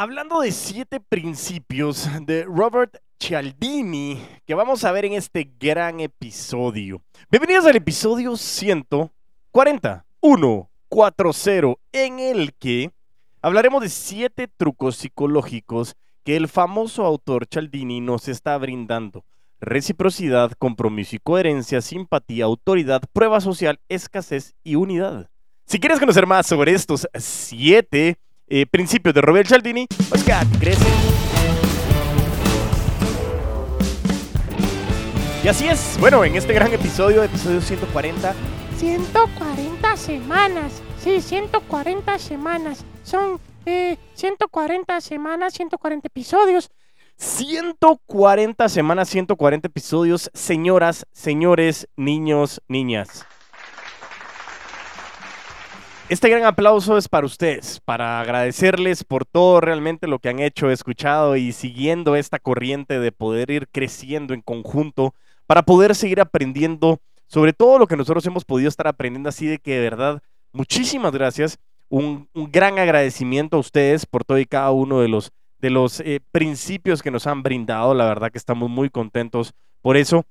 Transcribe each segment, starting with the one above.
hablando de siete principios de Robert Cialdini que vamos a ver en este gran episodio. Bienvenidos al episodio 140, 140, en el que hablaremos de siete trucos psicológicos que el famoso autor Cialdini nos está brindando. Reciprocidad, compromiso y coherencia, simpatía, autoridad, prueba social, escasez y unidad. Si quieres conocer más sobre estos siete eh, principios de Robert Cialdini, quédate, crece. Y así es, bueno, en este gran episodio, episodio 140, 140 semanas. Sí, 140 semanas. Son eh, 140 semanas, 140 episodios. 140 semanas, 140 episodios, señoras, señores, niños, niñas. Este gran aplauso es para ustedes, para agradecerles por todo realmente lo que han hecho, escuchado y siguiendo esta corriente de poder ir creciendo en conjunto, para poder seguir aprendiendo sobre todo lo que nosotros hemos podido estar aprendiendo, así de que de verdad, muchísimas gracias, un, gran agradecimiento a ustedes por todo y cada uno de los, de los eh, principios que nos han brindado, la verdad que estamos muy contentos por eso.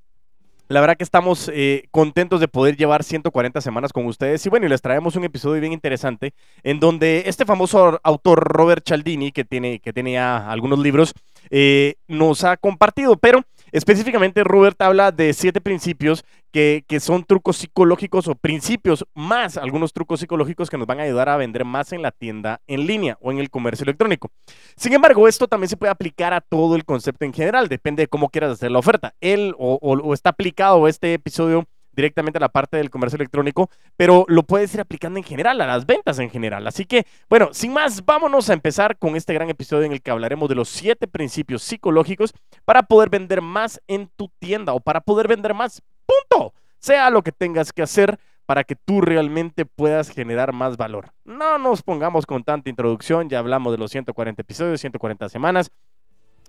La verdad que estamos eh, contentos de poder llevar 140 semanas con ustedes. Y bueno, y les traemos un episodio bien interesante en donde este famoso autor Robert Cialdini, que tiene, que tiene ya algunos libros, eh, nos ha compartido. Pero específicamente Robert habla de siete principios que, que, son trucos psicológicos o principios más algunos trucos psicológicos que nos van a ayudar a vender más en la tienda en línea o en el comercio electrónico. Sin embargo, esto también se puede aplicar a todo el concepto en general, depende de cómo quieras hacer la oferta. Él o, o, o está aplicado este episodio directamente a la parte del comercio electrónico, pero lo puedes ir aplicando en general, a las ventas en general. Así que, bueno, sin más, vámonos a empezar con este gran episodio en el que hablaremos de los siete principios psicológicos para poder vender más en tu tienda o para poder vender más. Punto. Sea lo que tengas que hacer para que tú realmente puedas generar más valor. No nos pongamos con tanta introducción, ya hablamos de los 140 episodios, 140 semanas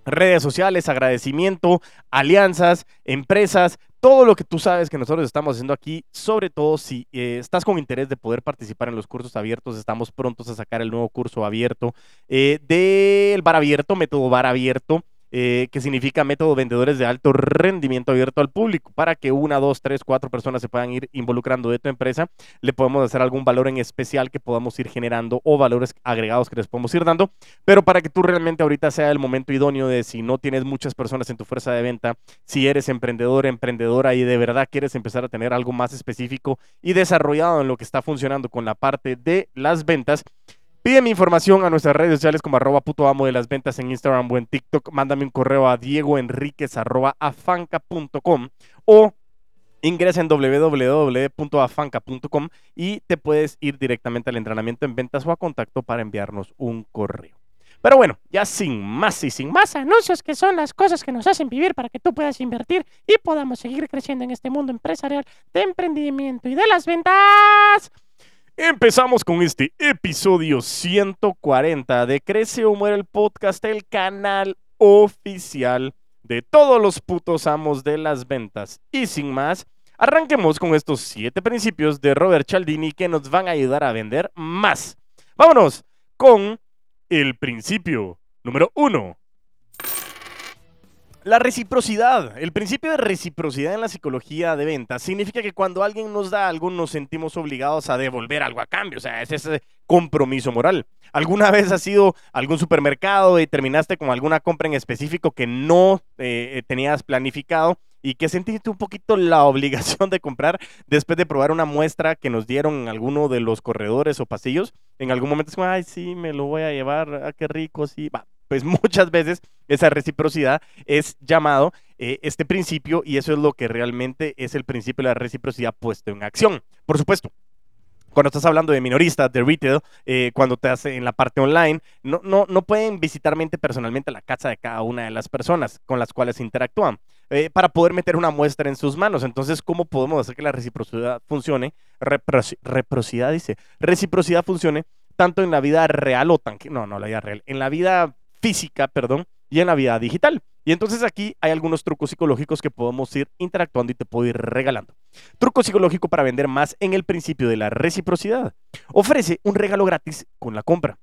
redes sociales, agradecimiento, alianzas, empresas, todo lo que tú sabes que nosotros estamos haciendo aquí, sobre todo si eh, estás con interés de poder participar en los cursos abiertos, estamos prontos a sacar el nuevo curso abierto eh, del bar abierto, método bar abierto. Eh, que significa método vendedores de alto rendimiento abierto al público, para que una, dos, tres, cuatro personas se puedan ir involucrando de tu empresa. Le podemos hacer algún valor en especial que podamos ir generando o valores agregados que les podemos ir dando, pero para que tú realmente ahorita sea el momento idóneo de si no tienes muchas personas en tu fuerza de venta, si eres emprendedor, emprendedora y de verdad quieres empezar a tener algo más específico y desarrollado en lo que está funcionando con la parte de las ventas, Pide mi información a nuestras redes sociales como arroba puto amo de las ventas en Instagram o en TikTok. Mándame un correo a diegoenriquez arroba afanca.com o ingresa en www.afanca.com y te puedes ir directamente al entrenamiento en ventas o a contacto para enviarnos un correo. Pero bueno, ya sin más y sin más anuncios que son las cosas que nos hacen vivir para que tú puedas invertir y podamos seguir creciendo en este mundo empresarial de emprendimiento y de las ventas. Empezamos con este episodio 140 de Crece o Muere el Podcast, el canal oficial de todos los putos amos de las ventas. Y sin más, arranquemos con estos siete principios de Robert Cialdini que nos van a ayudar a vender más. Vámonos con el principio número uno. La reciprocidad, el principio de reciprocidad en la psicología de ventas significa que cuando alguien nos da algo nos sentimos obligados a devolver algo a cambio, o sea, es ese compromiso moral. ¿Alguna vez has ido a algún supermercado y terminaste con alguna compra en específico que no eh, tenías planificado y que sentiste un poquito la obligación de comprar después de probar una muestra que nos dieron en alguno de los corredores o pasillos? En algún momento es como, ay, sí, me lo voy a llevar, ah, qué rico, sí, va pues muchas veces esa reciprocidad es llamado eh, este principio y eso es lo que realmente es el principio de la reciprocidad puesto en acción. Por supuesto, cuando estás hablando de minoristas, de retail, eh, cuando te hace en la parte online, no, no, no pueden visitar personalmente la casa de cada una de las personas con las cuales interactúan eh, para poder meter una muestra en sus manos. Entonces, ¿cómo podemos hacer que la reciprocidad funcione? Reciprocidad dice, reciprocidad funcione tanto en la vida real o tan... No, no, la vida real. En la vida física, perdón, y en la vida digital. Y entonces aquí hay algunos trucos psicológicos que podemos ir interactuando y te puedo ir regalando. Truco psicológico para vender más en el principio de la reciprocidad. Ofrece un regalo gratis con la compra.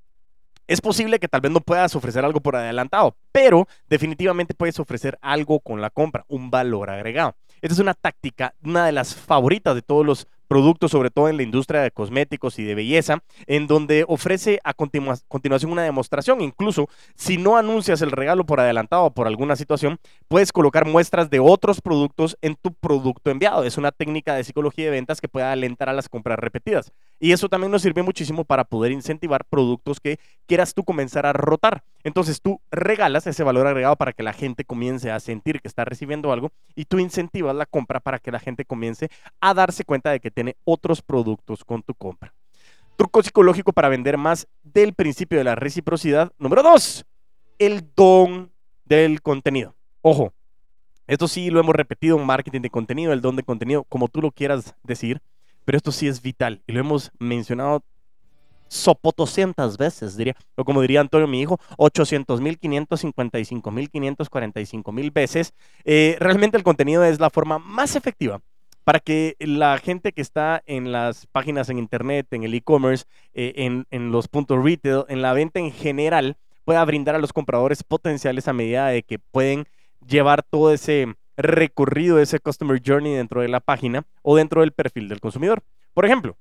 Es posible que tal vez no puedas ofrecer algo por adelantado, pero definitivamente puedes ofrecer algo con la compra, un valor agregado. Esta es una táctica, una de las favoritas de todos los productos, sobre todo en la industria de cosméticos y de belleza, en donde ofrece a continuación una demostración. Incluso si no anuncias el regalo por adelantado por alguna situación, puedes colocar muestras de otros productos en tu producto enviado. Es una técnica de psicología de ventas que puede alentar a las compras repetidas. Y eso también nos sirve muchísimo para poder incentivar productos que quieras tú comenzar a rotar. Entonces tú regalas ese valor agregado para que la gente comience a sentir que está recibiendo algo y tú incentivas la compra para que la gente comience a darse cuenta de que tiene otros productos con tu compra. Truco psicológico para vender más del principio de la reciprocidad. Número dos, el don del contenido. Ojo, esto sí lo hemos repetido en marketing de contenido, el don de contenido, como tú lo quieras decir, pero esto sí es vital y lo hemos mencionado sopotoscientas veces, diría, o como diría Antonio, mi hijo, 800 mil, 555 mil, 545 mil veces. Eh, realmente el contenido es la forma más efectiva para que la gente que está en las páginas en internet, en el e-commerce, eh, en, en, los puntos retail, en la venta en general, pueda brindar a los compradores potenciales a medida de que pueden llevar todo ese recorrido, ese customer journey dentro de la página o dentro del perfil del consumidor. Por ejemplo,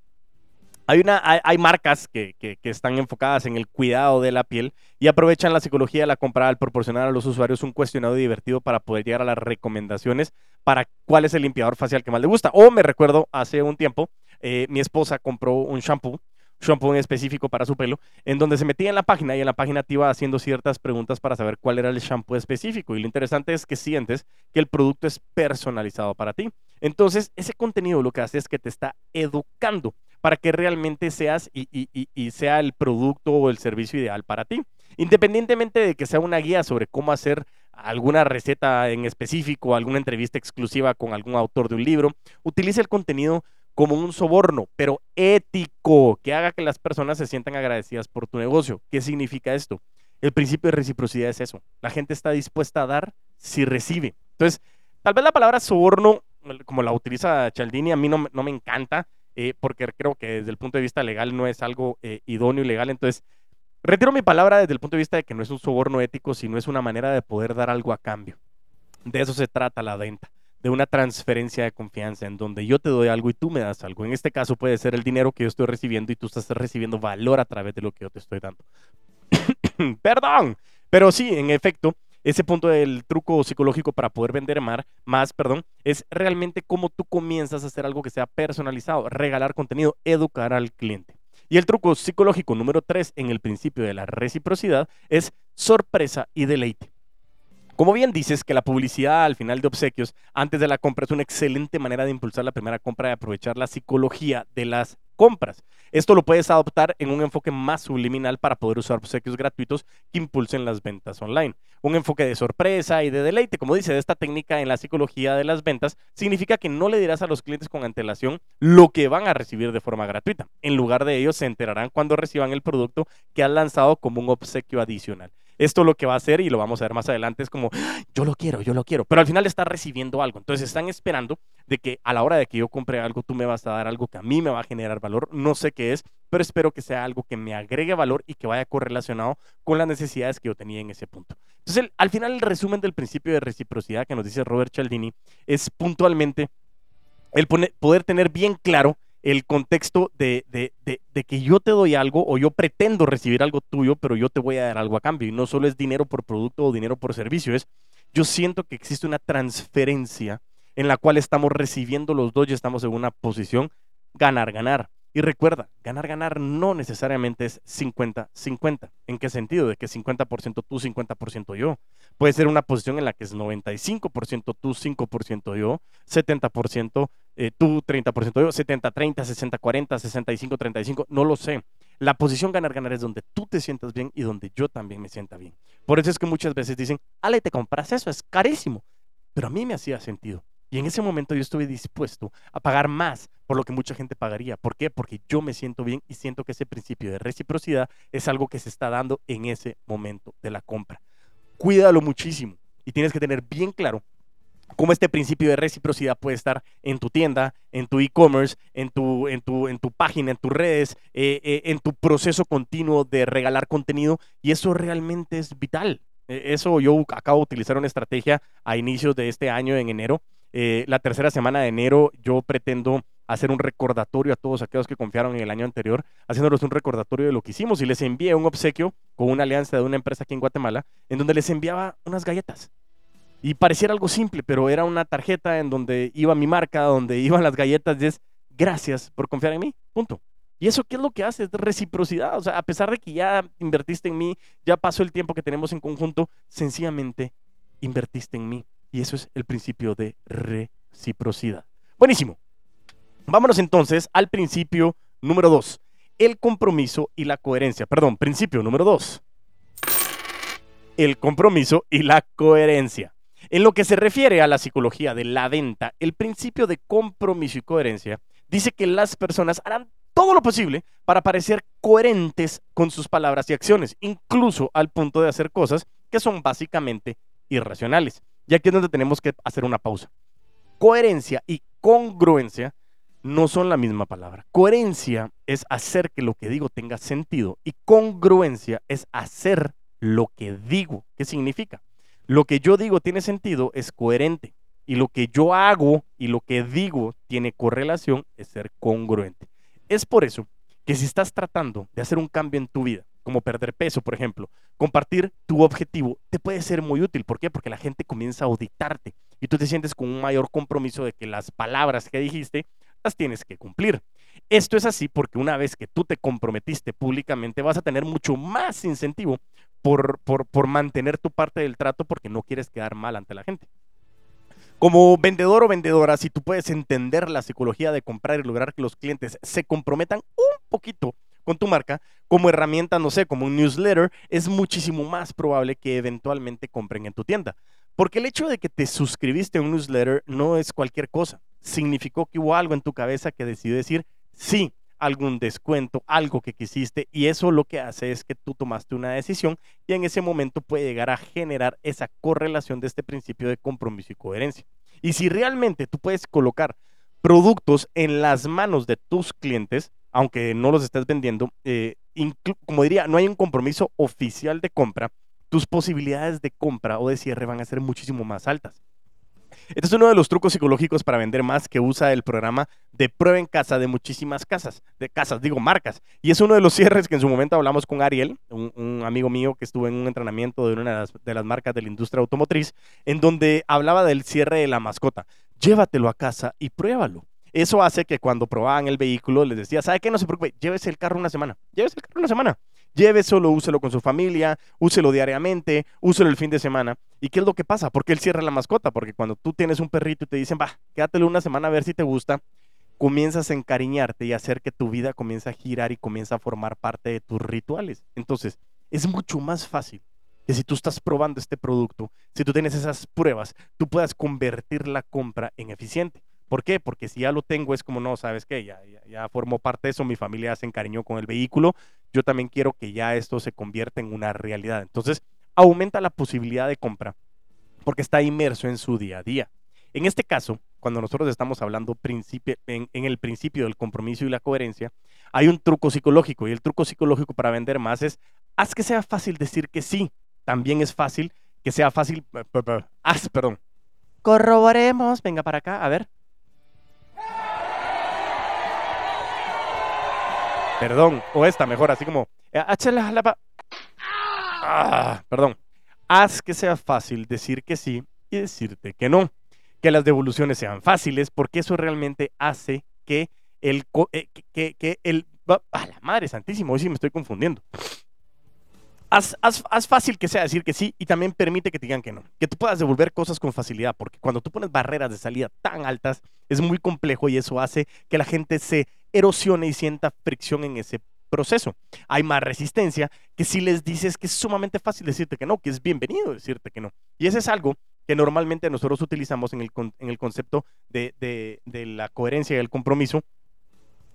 hay, una, hay, marcas que, están enfocadas en el cuidado de la piel y aprovechan la psicología de la compra al proporcionar a los usuarios un cuestionario divertido para poder llegar a las recomendaciones para cuál es el limpiador facial que más le gusta. O me recuerdo hace un tiempo, eh, mi esposa compró un shampoo shampoo específico para su pelo, en donde se metía en la página y en la página te iba haciendo ciertas preguntas para saber cuál era el shampoo específico. Y lo interesante es que sientes que el producto es personalizado para ti. Entonces, ese contenido lo que hace es que te está educando para que realmente seas y, sea el producto o el servicio ideal para ti. Independientemente de que sea una guía sobre cómo hacer alguna receta en específico, alguna entrevista exclusiva con algún autor de un libro, utilice el contenido como un soborno, pero ético, que haga que las personas se sientan agradecidas por tu negocio. ¿Qué significa esto? El principio de reciprocidad es eso. La gente está dispuesta a dar si recibe. Entonces, tal vez la palabra soborno, como la utiliza Cialdini, a mí no, me encanta. Eh, porque creo que desde el punto de vista legal no es algo eh, idóneo y legal. Entonces, retiro mi palabra desde el punto de vista de que no es un soborno ético, sino es una manera de poder dar algo a cambio. De eso se trata la venta, de una transferencia de confianza en donde yo te doy algo y tú me das algo. En este caso puede ser el dinero que yo estoy recibiendo y tú estás recibiendo valor a través de lo que yo te estoy dando. Perdón, pero sí, en efecto, ese punto del truco psicológico para poder vender más, perdón, es realmente cómo tú comienzas a hacer algo que sea personalizado, regalar contenido, educar al cliente. Y el truco psicológico número tres en el principio de la reciprocidad es sorpresa y deleite. Como bien dices que la publicidad al final de obsequios antes de la compra es una excelente manera de impulsar la primera compra y aprovechar la psicología de las compras. Esto lo puedes adoptar en un enfoque más subliminal para poder usar obsequios gratuitos que impulsen las ventas online. Un enfoque de sorpresa y de deleite, como dice, de esta técnica en la psicología de las ventas, significa que no le dirás a los clientes con antelación lo que van a recibir de forma gratuita. En lugar de ello, se enterarán cuando reciban el producto que has lanzado como un obsequio adicional esto lo que va a hacer, y lo vamos a ver más adelante, es como, yo lo quiero, yo lo quiero, pero al final está recibiendo algo. Entonces están esperando de que a la hora de que yo compre algo, tú me vas a dar algo que a mí me va a generar valor. No sé qué es, pero espero que sea algo que me agregue valor y que vaya correlacionado con las necesidades que yo tenía en ese punto. Entonces, al final, el resumen del principio de reciprocidad que nos dice Robert Cialdini es puntualmente el poder tener bien claro el contexto de, que yo te doy algo o yo pretendo recibir algo tuyo, pero yo te voy a dar algo a cambio. Y no solo es dinero por producto o dinero por servicio, es yo siento que existe una transferencia en la cual estamos recibiendo los dos y estamos en una posición ganar, ganar. Y recuerda, ganar, ganar no necesariamente es 50-50. ¿En qué sentido? De que 50% tú, 50% yo. Puede ser una posición en la que es 95% tú, 5% yo, 70% eh, tú, 30% yo, 70-30, 60-40, 65-35, no lo sé. La posición ganar-ganar es donde tú te sientas bien y donde yo también me sienta bien. Por eso es que muchas veces dicen, Ale, te compras eso, es carísimo. Pero a mí me hacía sentido. Y en ese momento yo estuve dispuesto a pagar más por lo que mucha gente pagaría. ¿Por qué? Porque yo me siento bien y siento que ese principio de reciprocidad es algo que se está dando en ese momento de la compra. Cuídalo muchísimo y tienes que tener bien claro cómo este principio de reciprocidad puede estar en tu tienda, en tu e-commerce, en tu, en, en tu página, en tus redes, eh, eh, en tu proceso continuo de regalar contenido. Y eso realmente es vital. E, eso yo acabo de utilizar una estrategia a inicios de este año, en enero. Eh, la tercera semana de enero yo pretendo hacer un recordatorio a todos aquellos que confiaron en el año anterior, haciéndoles un recordatorio de lo que hicimos y les envié un obsequio con una alianza de una empresa aquí en Guatemala, en donde les enviaba unas galletas. Y pareciera algo simple, pero era una tarjeta en donde iba mi marca, donde iban las galletas, y es gracias por confiar en mí, punto. ¿Y eso qué es lo que hace? Es reciprocidad. O sea, a pesar de que ya invertiste en mí, ya pasó el tiempo que tenemos en conjunto, sencillamente invertiste en mí. Y eso es el principio de reciprocidad. Buenísimo. Vámonos entonces al principio número dos. El compromiso y la coherencia. Perdón, principio número dos. El compromiso y la coherencia. En lo que se refiere a la psicología de la venta, el principio de compromiso y coherencia dice que las personas harán todo lo posible para parecer coherentes con sus palabras y acciones, incluso al punto de hacer cosas que son básicamente irracionales. Y aquí es donde tenemos que hacer una pausa. Coherencia y congruencia no son la misma palabra. Coherencia es hacer que lo que digo tenga sentido y congruencia es hacer lo que digo. ¿Qué significa? lo que yo digo tiene sentido es coherente. Y lo que yo hago y lo que digo tiene correlación es ser congruente. Es por eso que si estás tratando de hacer un cambio en tu vida, como perder peso, por ejemplo, compartir tu objetivo te puede ser muy útil. ¿Por qué? Porque la gente comienza a auditarte y tú te sientes con un mayor compromiso de que las palabras que dijiste las tienes que cumplir. Esto es así porque una vez que tú te comprometiste públicamente vas a tener mucho más incentivo por, por, mantener tu parte del trato porque no quieres quedar mal ante la gente. Como vendedor o vendedora, si tú puedes entender la psicología de comprar y lograr que los clientes se comprometan un poquito con tu marca, como herramienta, no sé, como un newsletter, es muchísimo más probable que eventualmente compren en tu tienda. Porque el hecho de que te suscribiste a un newsletter no es cualquier cosa. Significó que hubo algo en tu cabeza que decidió decir, sí, algún descuento, algo que quisiste y eso lo que hace es que tú tomaste una decisión y en ese momento puede llegar a generar esa correlación de este principio de compromiso y coherencia. Y si realmente tú puedes colocar productos en las manos de tus clientes, aunque no los estés vendiendo, eh, como diría, no hay un compromiso oficial de compra, tus posibilidades de compra o de cierre van a ser muchísimo más altas. Este es uno de los trucos psicológicos para vender más que usa el programa de prueba en casa de muchísimas casas, de casas, digo marcas. Y es uno de los cierres que en su momento hablamos con Ariel, un, amigo mío que estuvo en un entrenamiento de una de las, de las marcas de la industria automotriz, en donde hablaba del cierre de la mascota. Llévatelo a casa y pruébalo. Eso hace que cuando probaban el vehículo les decía, ¿sabe qué? No se preocupe, llévese el carro una semana. Llévese el carro una semana. Lléveselo, úselo con su familia, úselo diariamente, úselo el fin de semana. ¿Y qué es lo que pasa? ¿Por qué él cierra la mascota? Porque cuando tú tienes un perrito y te dicen, va, quédatelo una semana a ver si te gusta, comienzas a encariñarte y hacer que tu vida comience a girar y comienza a formar parte de tus rituales. Entonces, es mucho más fácil que si tú estás probando este producto, si tú tienes esas pruebas, tú puedas convertir la compra en eficiente. ¿Por qué? Porque si ya lo tengo es como, no, ¿sabes qué? Ya, ya, formó parte de eso, mi familia se encariñó con el vehículo, yo también quiero que ya esto se convierta en una realidad. Entonces, aumenta la posibilidad de compra porque está inmerso en su día a día. En este caso, cuando nosotros estamos hablando en, en, el principio del compromiso y la coherencia, hay un truco psicológico y el truco psicológico para vender más es, haz que sea fácil decir que sí. También es fácil que sea fácil, haz, perdón. Corroboremos, venga para acá, a ver. Perdón, o esta mejor, así como, eh, ah, perdón. Haz que sea fácil decir que sí y decirte que no. Que las devoluciones sean fáciles, porque eso realmente hace que el, eh, que, que, el, a la madre santísima, hoy sí me estoy confundiendo. Haz, fácil que sea decir que sí y también permite que te digan que no. Que tú puedas devolver cosas con facilidad, porque cuando tú pones barreras de salida tan altas, es muy complejo y eso hace que la gente se erosione y sienta fricción en ese proceso. Hay más resistencia que si les dices que es sumamente fácil decirte que no, que es bienvenido decirte que no. Y ese es algo que normalmente nosotros utilizamos en el, en el concepto de, de, la coherencia y el compromiso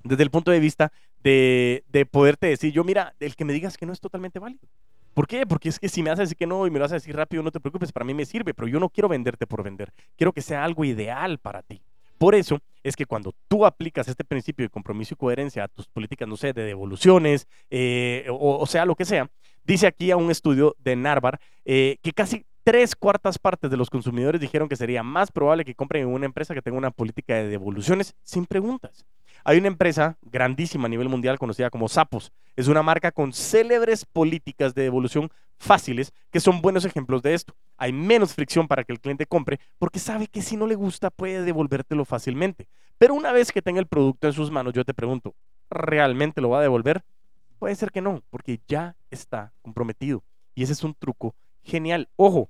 desde el punto de vista de, de poderte decir, yo mira, el que me digas que no es totalmente válido. ¿Por qué? Porque es que si me a decir que no y me lo a decir rápido, no te preocupes, para mí me sirve, pero yo no quiero venderte por vender. Quiero que sea algo ideal para ti. Por eso es que cuando tú aplicas este principio de compromiso y coherencia a tus políticas, no sé, de devoluciones, eh, o, sea, lo que sea, dice aquí a un estudio de Narvar eh, que casi tres cuartas partes de los consumidores dijeron que sería más probable que compren en una empresa que tenga una política de devoluciones sin preguntas. Hay una empresa grandísima a nivel mundial conocida como Sapos. Es una marca con célebres políticas de devolución fáciles que son buenos ejemplos de esto. Hay menos fricción para que el cliente compre porque sabe que si no le gusta puede devolvértelo fácilmente. Pero una vez que tenga el producto en sus manos, yo te pregunto, ¿realmente lo va a devolver? Puede ser que no, porque ya está comprometido. Y ese es un truco genial. Ojo,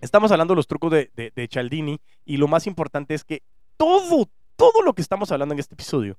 estamos hablando de los trucos de, de, de Cialdini y lo más importante es que todo, todo lo que estamos hablando en este episodio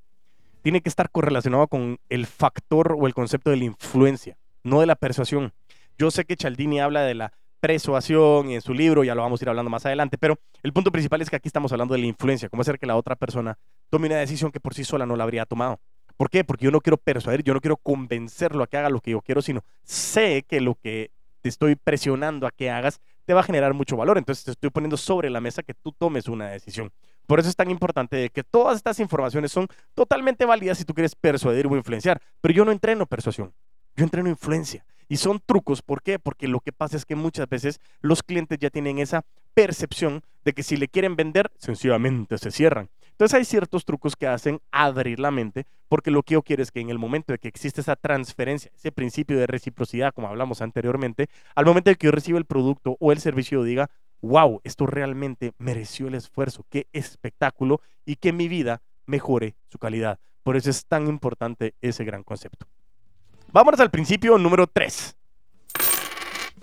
tiene que estar correlacionado con el factor o el concepto de la influencia, no de la persuasión. Yo sé que Cialdini habla de la persuasión en su libro, ya lo vamos a ir hablando más adelante, pero el punto principal es que aquí estamos hablando de la influencia, cómo hacer que la otra persona tome una decisión que por sí sola no la habría tomado. ¿Por qué? Porque yo no quiero persuadir, yo no quiero convencerlo a que haga lo que yo quiero, sino sé que lo que te estoy presionando a que hagas te va a generar mucho valor. Entonces te estoy poniendo sobre la mesa que tú tomes una decisión. Por eso es tan importante que todas estas informaciones son totalmente válidas si tú quieres persuadir o influenciar. Pero yo no entreno persuasión, yo entreno influencia. Y son trucos, ¿por qué? Porque lo que pasa es que muchas veces los clientes ya tienen esa percepción de que si le quieren vender, sencillamente se cierran. Entonces hay ciertos trucos que hacen abrir la mente, porque lo que yo quiero es que en el momento de que existe esa transferencia, ese principio de reciprocidad, como hablamos anteriormente, al momento de que yo reciba el producto o el servicio, diga, wow, esto realmente mereció el esfuerzo, qué espectáculo y que mi vida mejore su calidad. Por eso es tan importante ese gran concepto. Vámonos al principio número 3.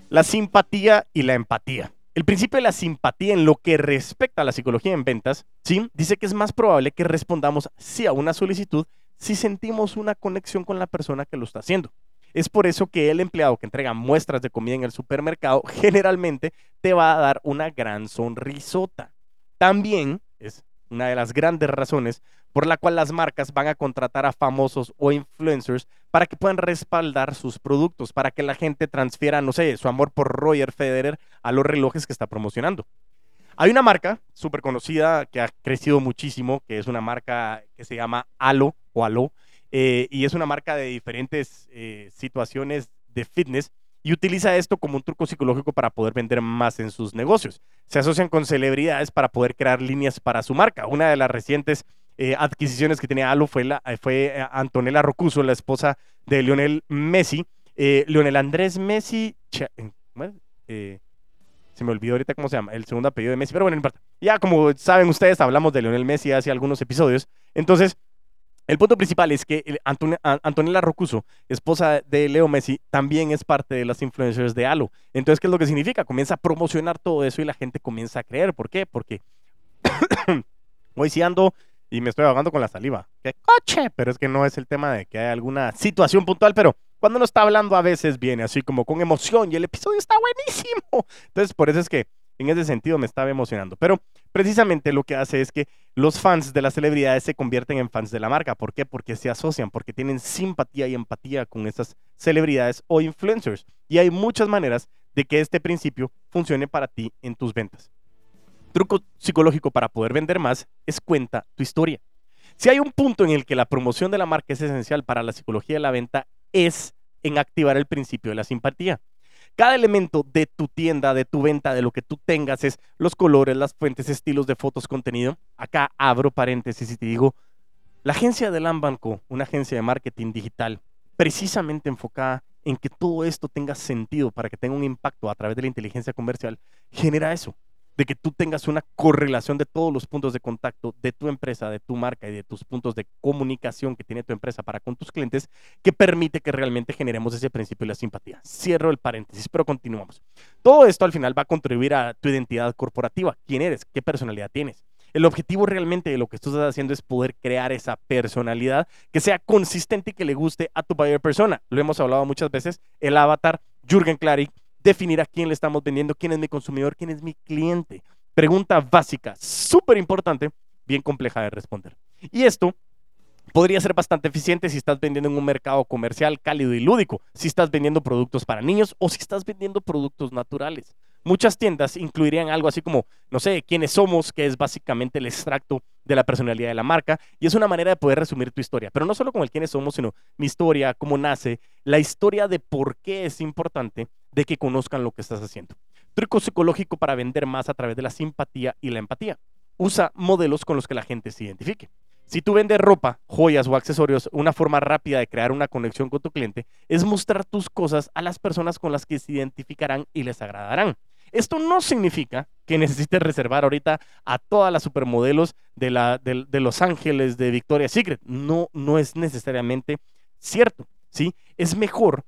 La simpatía y la empatía. El principio de la simpatía en lo que respecta a la psicología en ventas, ¿sí? dice que es más probable que respondamos sí a una solicitud si sentimos una conexión con la persona que lo está haciendo. Es por eso que el empleado que entrega muestras de comida en el supermercado generalmente te va a dar una gran sonrisota. También es una de las grandes razones por la cual las marcas van a contratar a famosos o influencers para que puedan respaldar sus productos, para que la gente transfiera, no sé, su amor por Roger Federer a los relojes que está promocionando. Hay una marca súper conocida que ha crecido muchísimo, que es una marca que se llama Alo o Alo, eh, y es una marca de diferentes eh, situaciones de fitness y utiliza esto como un truco psicológico para poder vender más en sus negocios. Se asocian con celebridades para poder crear líneas para su marca. Una de las recientes eh, adquisiciones que tenía Alo fue, la, fue Antonella Rocuso, la esposa de Lionel Messi. Lionel Andrés Messi, se me olvidó ahorita cómo se llama, el segundo apellido de Messi, pero bueno, Ya como saben ustedes, hablamos de Lionel Messi hace algunos episodios. Entonces, el punto principal es que Antonella Rocuso, esposa de Leo Messi, también es parte de las influencers de Halo. Entonces, ¿qué es lo que significa? Comienza a promocionar todo eso y la gente comienza a creer. ¿Por qué? Porque hoy sí ando y me estoy ahogando con la saliva. ¡Qué coche! Pero es que no es el tema de que hay alguna situación puntual, pero cuando uno está hablando a veces viene así como con emoción y el episodio está buenísimo. Entonces, por eso es que en ese sentido me estaba emocionando. Pero precisamente lo que hace es que los fans de las celebridades se convierten en fans de la marca. ¿Por qué? Porque se asocian, porque tienen simpatía y empatía con esas celebridades o influencers. Y hay muchas maneras de que este principio funcione para ti en tus ventas. Truco psicológico para poder vender más es cuenta tu historia. Si hay un punto en el que la promoción de la marca es esencial para la psicología de la venta, es en activar el principio de la simpatía. Cada elemento de tu tienda, de tu venta, de lo que tú tengas es los colores, las fuentes, estilos de fotos, contenido. Acá abro paréntesis y te digo, la agencia de Lambanco, una agencia de marketing digital, precisamente enfocada en que todo esto tenga sentido para que tenga un impacto a través de la inteligencia comercial, genera eso de que tú tengas una correlación de todos los puntos de contacto de tu empresa, de tu marca y de tus puntos de comunicación que tiene tu empresa para con tus clientes, que permite que realmente generemos ese principio de la simpatía. Cierro el paréntesis, pero continuamos. Todo esto al final va a contribuir a tu identidad corporativa. ¿Quién eres? ¿Qué personalidad tienes? El objetivo realmente de lo que tú estás haciendo es poder crear esa personalidad que sea consistente y que le guste a tu buyer persona. Lo hemos hablado muchas veces, el avatar Jürgen Klarik definir a quién le estamos vendiendo, quién es mi consumidor, quién es mi cliente. Pregunta básica, súper importante, bien compleja de responder. Y esto podría ser bastante eficiente si estás vendiendo en un mercado comercial cálido y lúdico, si estás vendiendo productos para niños o si estás vendiendo productos naturales. Muchas tiendas incluirían algo así como, no sé, quiénes somos, que es básicamente el extracto de la personalidad de la marca, y es una manera de poder resumir tu historia, pero no solo con el quiénes somos, sino mi historia, cómo nace, la historia de por qué es importante de que conozcan lo que estás haciendo. Truco psicológico para vender más a través de la simpatía y la empatía. Usa modelos con los que la gente se identifique. Si tú vendes ropa, joyas o accesorios, una forma rápida de crear una conexión con tu cliente es mostrar tus cosas a las personas con las que se identificarán y les agradarán. Esto no significa que necesites reservar ahorita a todas las supermodelos de, Los Ángeles, de Victoria's Secret. No, no es necesariamente cierto, ¿sí? Es mejor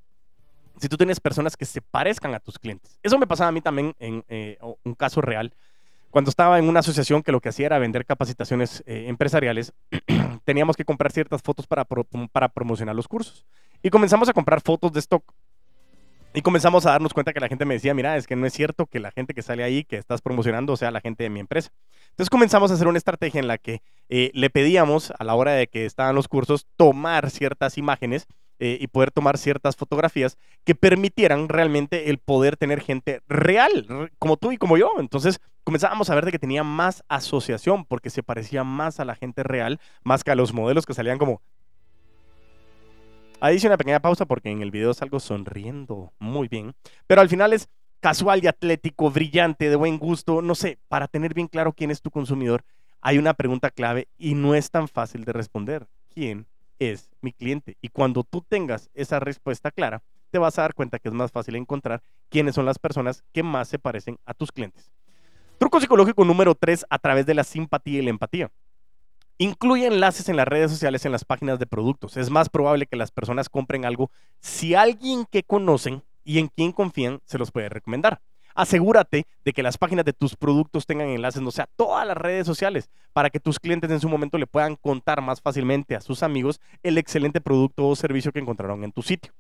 si tú tienes personas que se parezcan a tus clientes. Eso me pasaba a mí también en eh, un caso real cuando estaba en una asociación que lo que hacía era vender capacitaciones eh, empresariales, teníamos que comprar ciertas fotos para promocionar los cursos. Y comenzamos a comprar fotos de stock. Y comenzamos a darnos cuenta que la gente me decía, mira, es que no es cierto que la gente que sale ahí, que estás promocionando, sea la gente de mi empresa. Entonces comenzamos a hacer una estrategia en la que eh, le pedíamos a la hora de que estaban los cursos tomar ciertas imágenes eh, y poder tomar ciertas fotografías que permitieran realmente el poder tener gente real, como tú y como yo. Entonces comenzábamos a ver de que tenía más asociación porque se parecía más a la gente real, más que a los modelos que salían como... Ahí hice una pequeña pausa porque en el video salgo sonriendo muy bien, pero al final es casual y atlético, brillante, de buen gusto, no sé, para tener bien claro quién es tu consumidor, hay una pregunta clave y no es tan fácil de responder. ¿Quién es mi cliente. Y cuando tú tengas esa respuesta clara, te vas a dar cuenta que es más fácil encontrar quiénes son las personas que más se parecen a tus clientes. Truco psicológico número 3 a través de la simpatía y la empatía. Incluye enlaces en las redes sociales en las páginas de productos. Es más probable que las personas compren algo si alguien que conocen y en quien confían se los puede recomendar. Asegúrate de que las páginas de tus productos tengan enlaces, no sea, todas las redes sociales, para que tus clientes en su momento le puedan contar más fácilmente a sus amigos el excelente producto o servicio que encontraron en tu sitio.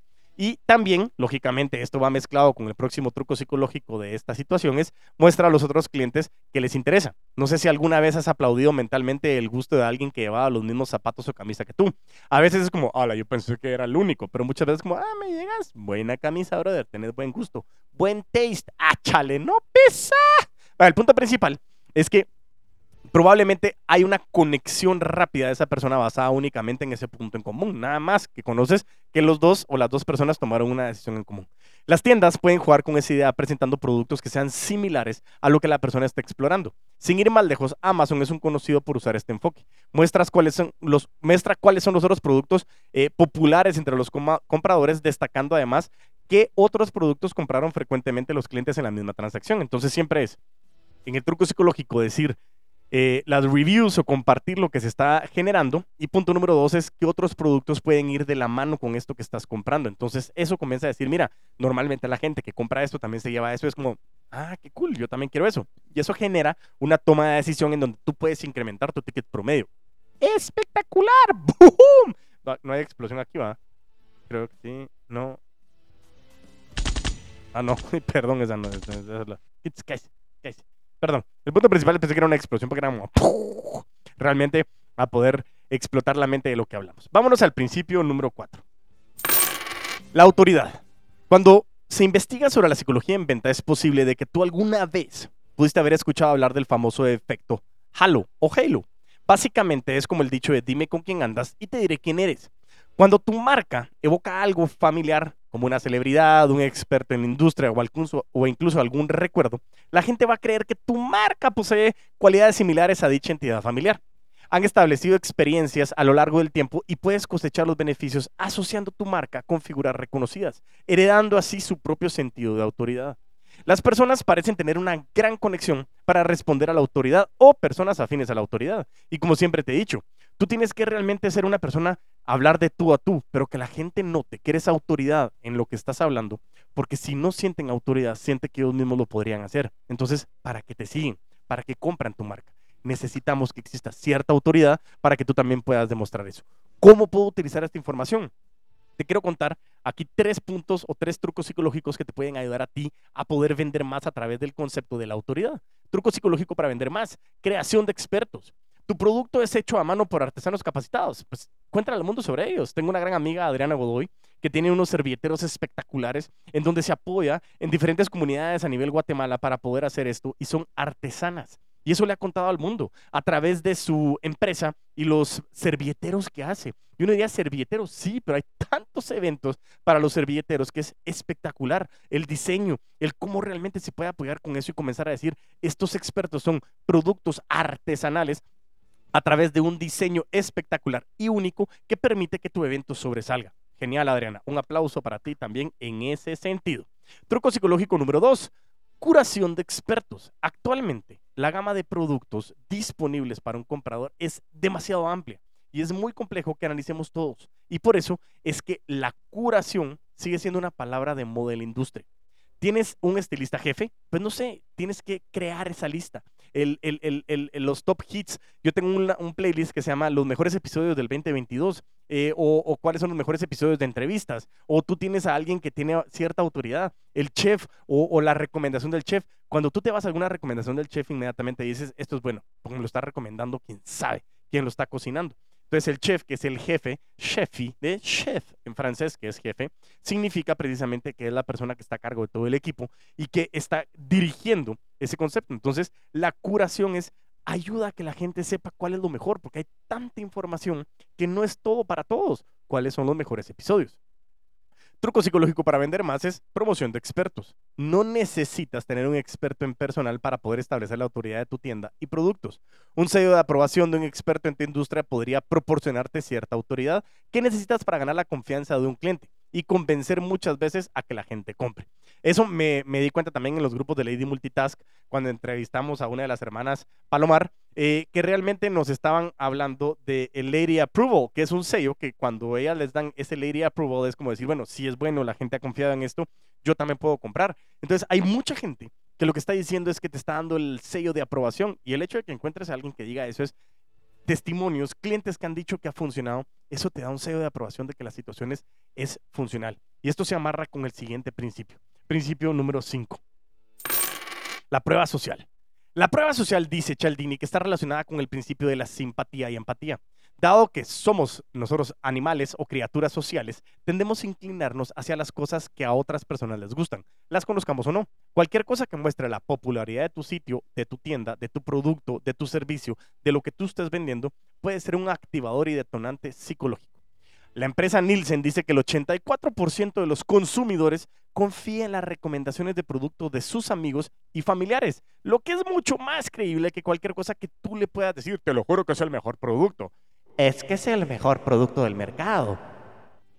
Y también, lógicamente, esto va mezclado con el próximo truco psicológico de esta situación, es muestra a los otros clientes que les interesa. No sé si alguna vez has aplaudido mentalmente el gusto de alguien que llevaba los mismos zapatos o camisa que tú. A veces es como, hola, yo pensé que era el único, pero muchas veces como, ah, me llegas, buena camisa, brother, tenés buen gusto, buen taste, ah, chale, no pesa. el punto principal es que probablemente hay una conexión rápida de esa persona basada únicamente en ese punto en común. Nada más que conoces que los dos o las dos personas tomaron una decisión en común. Las tiendas pueden jugar con esa idea presentando productos que sean similares a lo que la persona está explorando. Sin ir más lejos, Amazon es un conocido por usar este enfoque. Muestras cuáles son los, muestra cuáles son los otros productos eh, populares entre los compradores, destacando además qué otros productos compraron frecuentemente los clientes en la misma transacción. Entonces siempre es, en el truco psicológico, decir, eh, las reviews o compartir lo que se está generando. Y punto número dos es que otros productos pueden ir de la mano con esto que estás comprando. Entonces eso comienza a decir, mira, normalmente la gente que compra esto también se lleva eso. Es como, ah, qué cool, yo también quiero eso. Y eso genera una toma de decisión en donde tú puedes incrementar tu ticket promedio. ¡Espectacular! ¡Boom! No, hay explosión aquí, ¿va? Creo que sí. No. Ah, no. Perdón, esa no. Esa, es la... Perdón, el punto principal pensé que era una explosión porque era realmente a poder explotar la mente de lo que hablamos. Vámonos al principio número 4. La autoridad. Cuando se investiga sobre la psicología en venta, es posible de que tú alguna vez pudiste haber escuchado hablar del famoso efecto halo o halo. Básicamente es como el dicho de dime con quién andas y te diré quién eres. Cuando tu marca evoca algo familiar, como una celebridad, un experto en la industria o incluso, o incluso algún recuerdo, la gente va a creer que tu marca posee cualidades similares a dicha entidad familiar. Han establecido experiencias a lo largo del tiempo y puedes cosechar los beneficios asociando tu marca con figuras reconocidas, heredando así su propio sentido de autoridad. Las personas parecen tener una gran conexión para responder a la autoridad o personas afines a la autoridad. Y como siempre te he dicho, Tú tienes que realmente ser una persona, hablar de tú a tú, pero que la gente note que eres autoridad en lo que estás hablando, porque si no sienten autoridad, siente que ellos mismos lo podrían hacer. Entonces, ¿para qué te siguen? ¿Para qué compran tu marca? Necesitamos que exista cierta autoridad para que tú también puedas demostrar eso. ¿Cómo puedo utilizar esta información? Te quiero contar aquí tres puntos o tres trucos psicológicos que te pueden ayudar a ti a poder vender más a través del concepto de la autoridad. Truco psicológico para vender más, creación de expertos. Tu producto es hecho a mano por artesanos capacitados. Pues cuéntale al mundo sobre ellos. Tengo una gran amiga, Adriana Godoy, que tiene unos servilleteros espectaculares en donde se apoya en diferentes comunidades a nivel Guatemala para poder hacer esto y son artesanas. Y eso le ha contado al mundo a través de su empresa y los servilleteros que hace. Y uno diría servilleteros, sí, pero hay tantos eventos para los servilleteros que es espectacular. El diseño, el cómo realmente se puede apoyar con eso y comenzar a decir, estos expertos son productos artesanales a través de un diseño espectacular y único que permite que tu evento sobresalga. Genial, Adriana. Un aplauso para ti también en ese sentido. Truco psicológico número dos, curación de expertos. Actualmente, la gama de productos disponibles para un comprador es demasiado amplia y es muy complejo que analicemos todos. Y por eso es que la curación sigue siendo una palabra de moda de la industria. ¿Tienes un estilista jefe? Pues no sé, tienes que crear esa lista. El, los top hits, yo tengo un, playlist que se llama Los mejores episodios del 2022 eh, o, cuáles son los mejores episodios de entrevistas. O tú tienes a alguien que tiene cierta autoridad, el chef o, la recomendación del chef. Cuando tú te vas a alguna recomendación del chef, inmediatamente dices, esto es bueno, porque me lo está recomendando quien sabe, quién lo está cocinando. Entonces el chef, que es el jefe, chefi, de chef en francés, que es jefe, significa precisamente que es la persona que está a cargo de todo el equipo y que está dirigiendo ese concepto. Entonces la curación es ayuda a que la gente sepa cuál es lo mejor, porque hay tanta información que no es todo para todos. ¿Cuáles son los mejores episodios? Truco psicológico para vender más es promoción de expertos. No necesitas tener un experto en personal para poder establecer la autoridad de tu tienda y productos. Un sello de aprobación de un experto en tu industria podría proporcionarte cierta autoridad que necesitas para ganar la confianza de un cliente y convencer muchas veces a que la gente compre. Eso me, me, di cuenta también en los grupos de Lady Multitask cuando entrevistamos a una de las hermanas Palomar, eh, que realmente nos estaban hablando de el Lady Approval, que es un sello que cuando ellas les dan ese Lady Approval es como decir, bueno, si es bueno, la gente ha confiado en esto, yo también puedo comprar. Entonces hay mucha gente que lo que está diciendo es que te está dando el sello de aprobación y el hecho de que encuentres a alguien que diga eso es testimonios, clientes que han dicho que ha funcionado, eso te da un sello de aprobación de que la situación es, es funcional. Y esto se amarra con el siguiente principio. Principio número 5. La prueba social. La prueba social, dice Cialdini, que está relacionada con el principio de la simpatía y empatía. Dado que somos nosotros animales o criaturas sociales, tendemos a inclinarnos hacia las cosas que a otras personas les gustan, las conozcamos o no. Cualquier cosa que muestre la popularidad de tu sitio, de tu tienda, de tu producto, de tu servicio, de lo que tú estés vendiendo, puede ser un activador y detonante psicológico. La empresa Nielsen dice que el 84% de los consumidores confía en las recomendaciones de productos de sus amigos y familiares, lo que es mucho más creíble que cualquier cosa que tú le puedas decir, te lo juro que es el mejor producto es que es el mejor producto del mercado.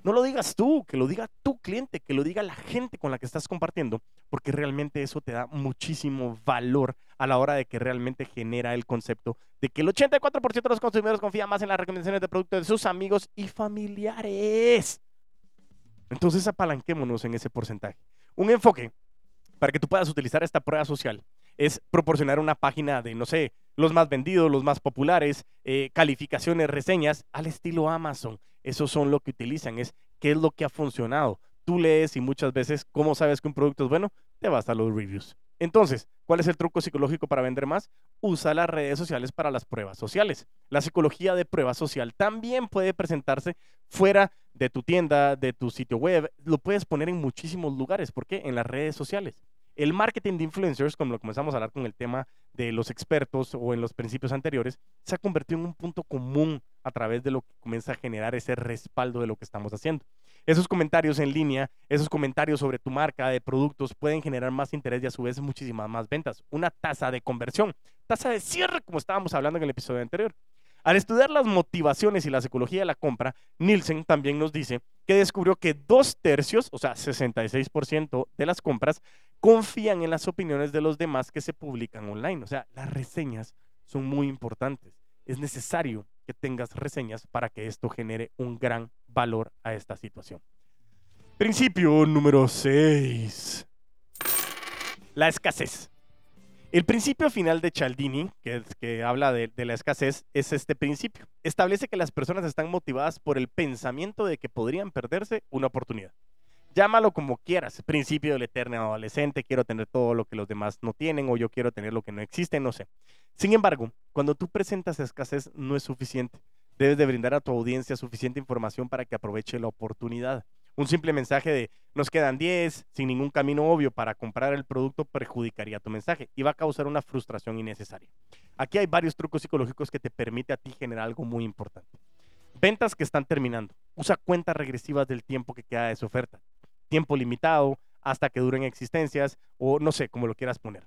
No lo digas tú, que lo diga tu cliente, que lo diga la gente con la que estás compartiendo, porque realmente eso te da muchísimo valor a la hora de que realmente genera el concepto de que el 84% de los consumidores confían más en las recomendaciones de productos de sus amigos y familiares. Entonces apalanquémonos en ese porcentaje. Un enfoque para que tú puedas utilizar esta prueba social es proporcionar una página de, no sé, los más vendidos, los más populares, eh, calificaciones, reseñas, al estilo Amazon. Esos son lo que utilizan, es qué es lo que ha funcionado. Tú lees y muchas veces, ¿cómo sabes que un producto es bueno? Te vas a los reviews. Entonces, ¿cuál es el truco psicológico para vender más? Usa las redes sociales para las pruebas sociales. La psicología de prueba social también puede presentarse fuera de tu tienda, de tu sitio web. Lo puedes poner en muchísimos lugares. ¿Por qué? En las redes sociales. El marketing de influencers, como lo comenzamos a hablar con el tema de los expertos o en los principios anteriores, se ha convertido en un punto común a través de lo que comienza a generar ese respaldo de lo que estamos haciendo. Esos comentarios en línea, esos comentarios sobre tu marca de productos pueden generar más interés y a su vez muchísimas más ventas. Una tasa de conversión, tasa de cierre, como estábamos hablando en el episodio anterior. Al estudiar las motivaciones y la psicología de la compra, Nielsen también nos dice que descubrió que dos tercios, o sea, 66% de las compras, confían en las opiniones de los demás que se publican online. O sea, las reseñas son muy importantes. Es necesario que tengas reseñas para que esto genere un gran valor a esta situación. Principio número 6. La escasez. El principio final de Cialdini, que, que habla de, la escasez, es este principio. Establece que las personas están motivadas por el pensamiento de que podrían perderse una oportunidad. Llámalo como quieras, principio del eterno adolescente, quiero tener todo lo que los demás no tienen o yo quiero tener lo que no existe, no sé. Sin embargo, cuando tú presentas escasez no es suficiente. Debes de brindar a tu audiencia suficiente información para que aproveche la oportunidad. Un simple mensaje de nos quedan 10 sin ningún camino obvio para comprar el producto perjudicaría tu mensaje y va a causar una frustración innecesaria. Aquí hay varios trucos psicológicos que te permite a ti generar algo muy importante. Ventas que están terminando. Usa cuentas regresivas del tiempo que queda de su oferta. Tiempo limitado, hasta que duren existencias o no sé, como lo quieras poner.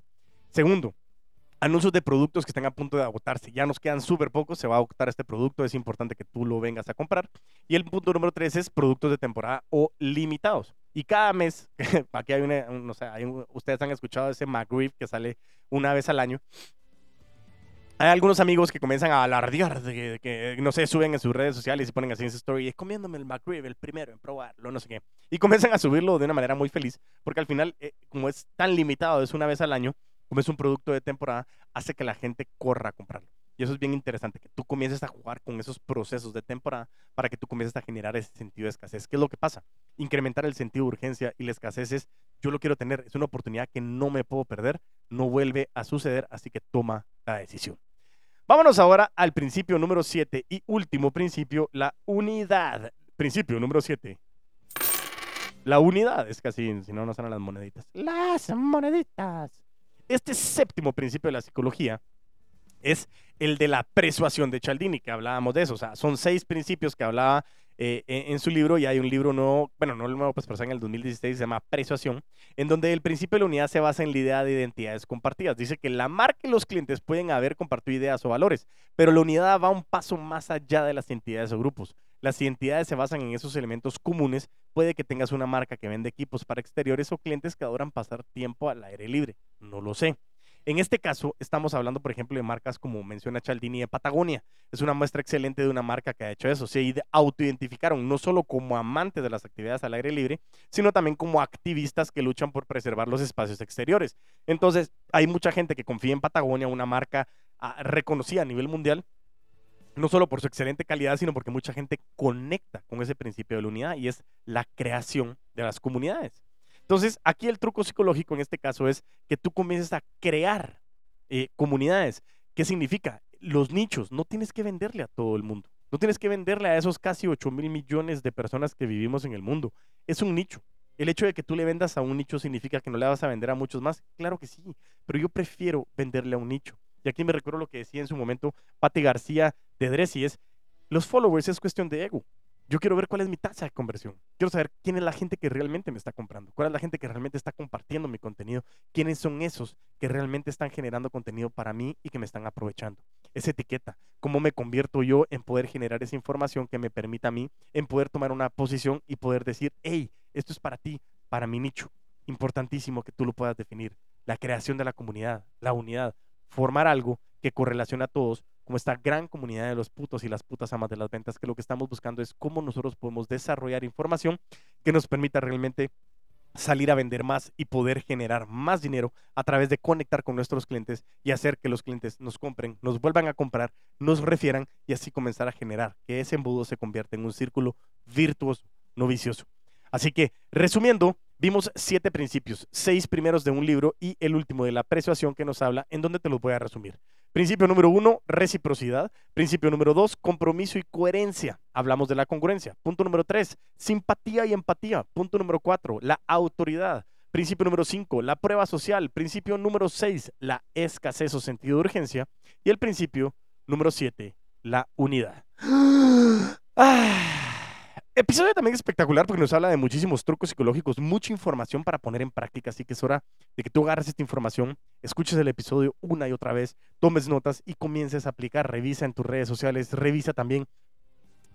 Segundo, anuncios de productos que están a punto de agotarse. Ya nos quedan súper pocos, se va a agotar este producto, es importante que tú lo vengas a comprar. Y el punto número tres es productos de temporada o limitados. Y cada mes, aquí hay una, no sé, ustedes han escuchado ese McGriff que sale una vez al año. Hay algunos amigos que comienzan a alardear de que, no sé, suben en sus redes sociales y ponen así en su story, comiéndome el McRib, el primero en probarlo, no sé qué. Y comienzan a subirlo de una manera muy feliz, porque al final, eh, como es tan limitado, es una vez al año, como es un producto de temporada, hace que la gente corra a comprarlo. Y eso es bien interesante, que tú comiences a jugar con esos procesos de temporada para que tú comiences a generar ese sentido de escasez. ¿Qué es lo que pasa? Incrementar el sentido de urgencia y la escasez es, yo lo quiero tener, es una oportunidad que no me puedo perder, no vuelve a suceder, así que toma la decisión. Vámonos ahora al principio número 7 y último principio, la unidad. Principio número 7. La unidad es casi, si no, no son las moneditas. Las moneditas. Este séptimo principio de la psicología es el de la persuasión de Cialdini, que hablábamos de eso. O sea, son seis principios que hablaba eh, en, su libro y hay un libro nuevo, bueno, no el nuevo, pues, pero en el 2016, se llama Persuasión, en donde el principio de la unidad se basa en la idea de identidades compartidas. Dice que la marca y los clientes pueden haber compartido ideas o valores, pero la unidad va un paso más allá de las identidades o grupos. Las identidades se basan en esos elementos comunes. Puede que tengas una marca que vende equipos para exteriores o clientes que adoran pasar tiempo al aire libre. No lo sé. En este caso, estamos hablando, por ejemplo, de marcas como menciona Chaldini de Patagonia. Es una muestra excelente de una marca que ha hecho eso. Se autoidentificaron no solo como amantes de las actividades al aire libre, sino también como activistas que luchan por preservar los espacios exteriores. Entonces, hay mucha gente que confía en Patagonia, una marca ah, reconocida a nivel mundial, no solo por su excelente calidad, sino porque mucha gente conecta con ese principio de la unidad y es la creación de las comunidades. Entonces, aquí el truco psicológico en este caso es que tú comiences a crear eh, comunidades. ¿Qué significa? Los nichos, no tienes que venderle a todo el mundo. No tienes que venderle a esos casi 8 mil millones de personas que vivimos en el mundo. Es un nicho. El hecho de que tú le vendas a un nicho significa que no le vas a vender a muchos más. Claro que sí, pero yo prefiero venderle a un nicho. Y aquí me recuerdo lo que decía en su momento Pati García de Dressy, es, los followers es cuestión de ego. Yo quiero ver cuál es mi tasa de conversión. Quiero saber quién es la gente que realmente me está comprando, cuál es la gente que realmente está compartiendo mi contenido, quiénes son esos que realmente están generando contenido para mí y que me están aprovechando. Esa etiqueta, cómo me convierto yo en poder generar esa información que me permita a mí, en poder tomar una posición y poder decir, hey, esto es para ti, para mi nicho. Importantísimo que tú lo puedas definir. La creación de la comunidad, la unidad, formar algo que correlaciona a todos como esta gran comunidad de los putos y las putas amas de las ventas, que lo que estamos buscando es cómo nosotros podemos desarrollar información que nos permita realmente salir a vender más y poder generar más dinero a través de conectar con nuestros clientes y hacer que los clientes nos compren, nos vuelvan a comprar, nos refieran y así comenzar a generar que ese embudo se convierta en un círculo virtuoso, no vicioso. Así que, resumiendo, vimos siete principios, seis primeros de un libro y el último de la persuasión que nos habla, en donde te los voy a resumir. Principio número uno, reciprocidad. Principio número dos, compromiso y coherencia. Hablamos de la congruencia. Punto número tres, simpatía y empatía. Punto número cuatro, la autoridad. Principio número cinco, la prueba social. Principio número seis, la escasez o sentido de urgencia. Y el principio número siete, la unidad. Ah. Episodio también espectacular porque nos habla de muchísimos trucos psicológicos, mucha información para poner en práctica, así que es hora de que tú agarres esta información, escuches el episodio una y otra vez, tomes notas y comiences a aplicar, revisa en tus redes sociales, revisa también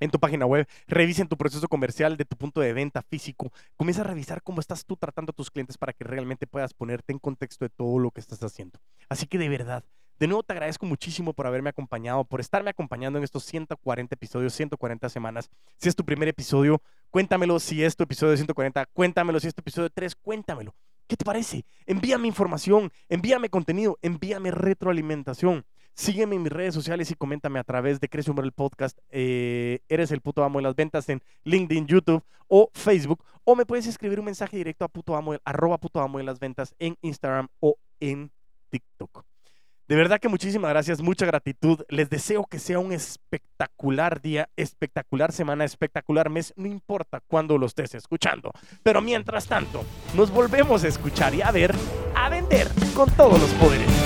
en tu página web, revisa en tu proceso comercial de tu punto de venta físico, comienza a revisar cómo estás tú tratando a tus clientes para que realmente puedas ponerte en contexto de todo lo que estás haciendo. Así que de verdad, de nuevo te agradezco muchísimo por haberme acompañado, por estarme acompañando en estos 140 episodios, 140 semanas. Si es tu primer episodio, cuéntamelo. Si es tu episodio 140, cuéntamelo. Si es tu episodio 3, cuéntamelo. ¿Qué te parece? Envíame información, envíame contenido, envíame retroalimentación. Sígueme en mis redes sociales y coméntame a través de Crece Humor el Podcast. eh, eres el puto amo de las ventas en LinkedIn, YouTube o Facebook. O me puedes escribir un mensaje directo a puto amo, arroba puto amo de las ventas en Instagram o en TikTok. De verdad que muchísimas gracias, mucha gratitud. Les deseo que sea un espectacular día, espectacular semana, espectacular mes, no importa cuándo lo estés escuchando. Pero mientras tanto, nos volvemos a escuchar y a ver, a vender con todos los poderes.